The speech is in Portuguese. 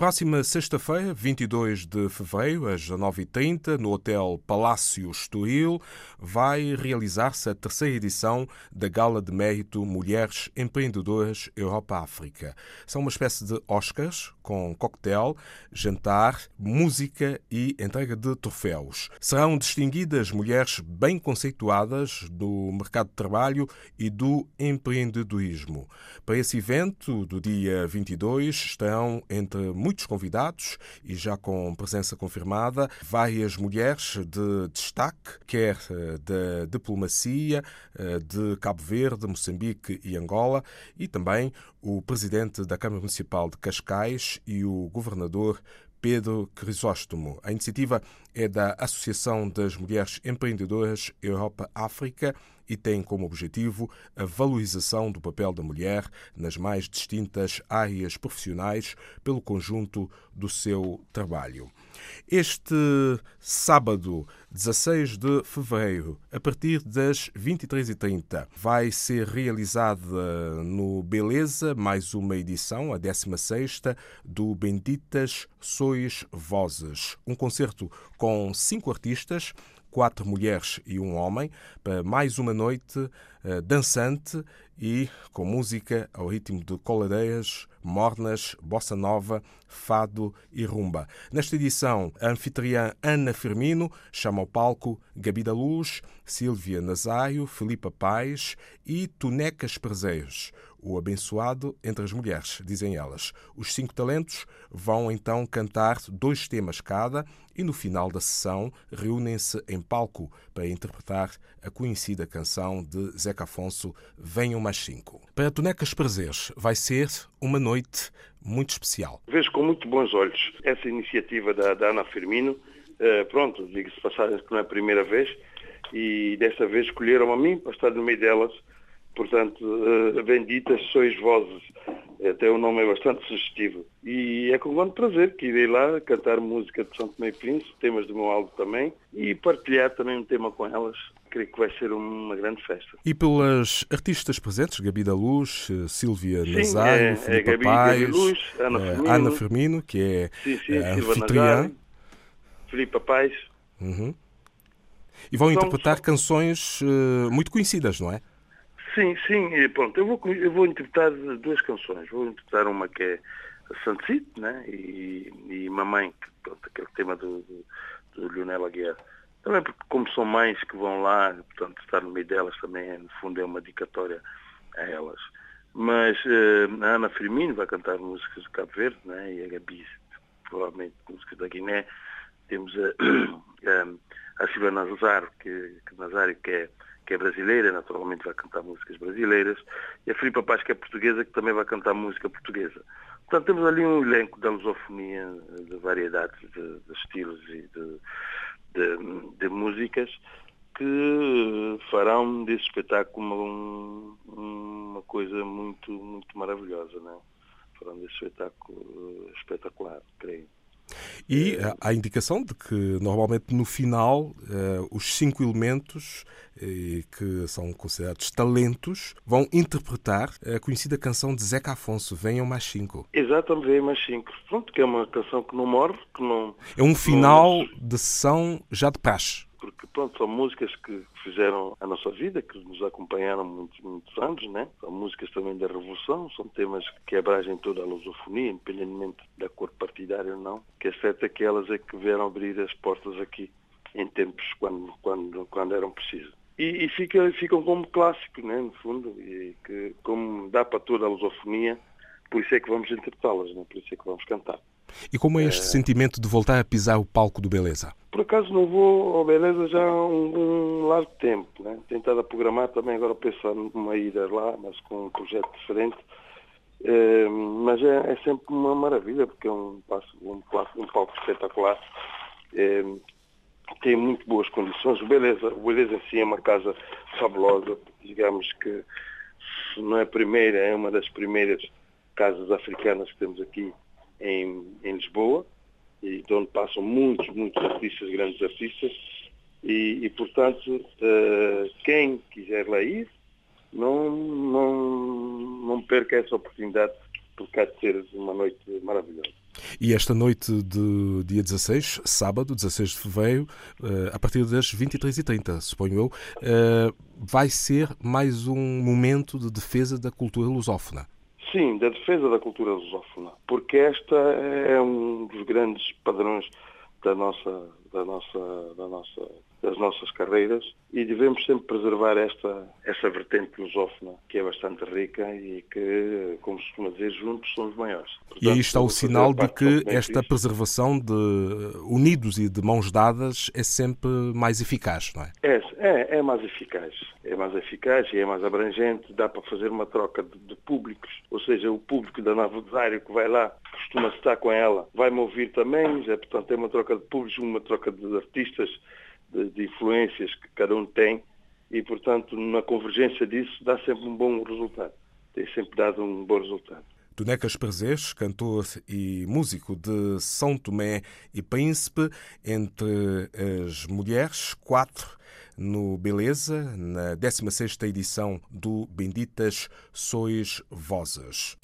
próxima sexta-feira, 22 de fevereiro, às 19h30, no Hotel Palácio Estoril, vai realizar-se a terceira edição da Gala de Mérito Mulheres Empreendedoras Europa-África. São uma espécie de Oscars, com coquetel, jantar, música e entrega de troféus. Serão distinguidas mulheres bem conceituadas do mercado de trabalho e do empreendedorismo. Para esse evento, do dia 22, estão entre muitos convidados e já com presença confirmada, várias mulheres de destaque, quer eh, da diplomacia eh, de Cabo Verde, Moçambique e Angola, e também o presidente da Câmara Municipal de Cascais e o governador Pedro Crisóstomo. A iniciativa é da Associação das Mulheres Empreendedoras Europa-África e tem como objetivo a valorização do papel da mulher nas mais distintas áreas profissionais pelo conjunto do seu trabalho. Este sábado, 16 de fevereiro, a partir das 23h30, vai ser realizada no Beleza mais uma edição, a 16 do Benditas Sois Vozes, um concerto com cinco artistas quatro mulheres e um homem, para mais uma noite uh, dançante e com música ao ritmo de coladeiras, mornas, bossa nova, fado e rumba. Nesta edição, a anfitriã Ana Firmino chama ao palco Gabi da Luz, Silvia Nazário, Filipa Paz e Tunecas Prezeiros o abençoado entre as mulheres, dizem elas. Os cinco talentos vão então cantar dois temas cada e no final da sessão reúnem-se em palco para interpretar a conhecida canção de Zeca Afonso Venham Mais Cinco. Para Tonecas Prazeres vai ser uma noite muito especial. Vejo com muito bons olhos essa iniciativa da, da Ana Firmino. Uh, pronto, digo-se passagem que não é a primeira vez e desta vez escolheram a mim para estar no meio delas Portanto, uh, benditas sois vozes. Até o nome é bastante sugestivo. E é com grande prazer que irei lá cantar música de São Tomé e Príncipe, temas do meu álbum também, e partilhar também um tema com elas. Creio que vai ser uma grande festa. E pelas artistas presentes, Gabi da Luz, eh, Silvia sim, Nazário, é, Filipe é Gabi, Paz, Gabi Luz, Ana, eh, Firmino, Ana Firmino, que é sim, sim, a anfitriã. Filipe Paz. Uhum. E vão interpretar canções uh, muito conhecidas, não é? Sim, sim, e pronto, eu vou, eu vou interpretar duas canções. Vou interpretar uma que é Sunset, né? E, e Mamãe, que, pronto, aquele tema do, do, do Lionel Aguiar. Também porque como são mães que vão lá, portanto, estar no meio delas também, é, no fundo, é uma dedicatória a elas. Mas uh, a Ana Firmino vai cantar músicas de Cabo Verde, né? E a Gabi, provavelmente, músicas da Guiné. Temos a, a, a Silvia Nazário, que, que, Nazário, que é que é brasileira, naturalmente vai cantar músicas brasileiras, e a Filipa Paz, que é portuguesa, que também vai cantar música portuguesa. Portanto, temos ali um elenco da lusofonia, de variedades de, de estilos e de, de, de, músicas que farão desse espetáculo uma, coisa muito, muito maravilhosa, né? Farão desse espetáculo espetacular, creio. E há a indicação de que normalmente no final uh, os cinco elementos uh, que são considerados talentos vão interpretar a conhecida canção de Zeca Afonso, Venham Mais Cinco. Exatamente, Venham Mais Cinco. Pronto, que é uma canção que não morre, que não... É um final não... de sessão já de praxe porque pronto, são músicas que fizeram a nossa vida, que nos acompanharam muitos, muitos anos, né? São músicas também da Revolução, são temas que abrangem toda a lusofonia, independentemente da cor partidária ou não, que é certo é que elas é que vieram abrir as portas aqui em tempos quando, quando, quando eram precisos. E, e fica, ficam como clássico, né, no fundo, e que como dá para toda a lusofonia, por isso é que vamos interpretá-las, né? por isso é que vamos cantar. E como é este é... sentimento de voltar a pisar o palco do Beleza? Por acaso não vou ao Beleza já há um, um largo tempo. Né? A programar também agora pensar numa ida lá, mas com um projeto diferente. É, mas é, é, sempre uma maravilha, porque é um, um, um palco espetacular. É, tem muito boas condições. O Beleza, o Beleza em si é uma casa fabulosa. Digamos que se não é a primeira, é uma das primeiras casas africanas que temos aqui em, em Lisboa, e de onde passam muitos, muitos artistas, grandes artistas, e, e portanto, uh, quem quiser lá ir, não, não, não perca essa oportunidade, porque há de ser uma noite maravilhosa. E esta noite de dia 16, sábado, 16 de fevereiro, a partir das 23h30, suponho eu, vai ser mais um momento de defesa da cultura lusófona. Sim, da defesa da cultura lusófona, porque esta é um dos grandes padrões da nossa, da nossa, da nossa das nossas carreiras e devemos sempre preservar esta, esta vertente lusófona, que é bastante rica e que, como se costuma dizer, juntos somos maiores. Portanto, e aí está o sinal de que esta preservação de unidos e de mãos dadas é sempre mais eficaz, não é? É, é, é mais eficaz. É mais eficaz e é mais abrangente, dá para fazer uma troca de, de públicos, ou seja, o público da Nova Desário que vai lá, costuma estar com ela, vai-me ouvir também, é, portanto é uma troca de públicos, uma troca de artistas, de, influências que cada um tem e, portanto, na convergência disso dá sempre um bom resultado. Tem sempre dado um bom resultado. Tonecas Prazeres, cantor e músico de São Tomé e Príncipe, entre as mulheres, quatro no Beleza, na 16ª edição do Benditas Sois Vozes.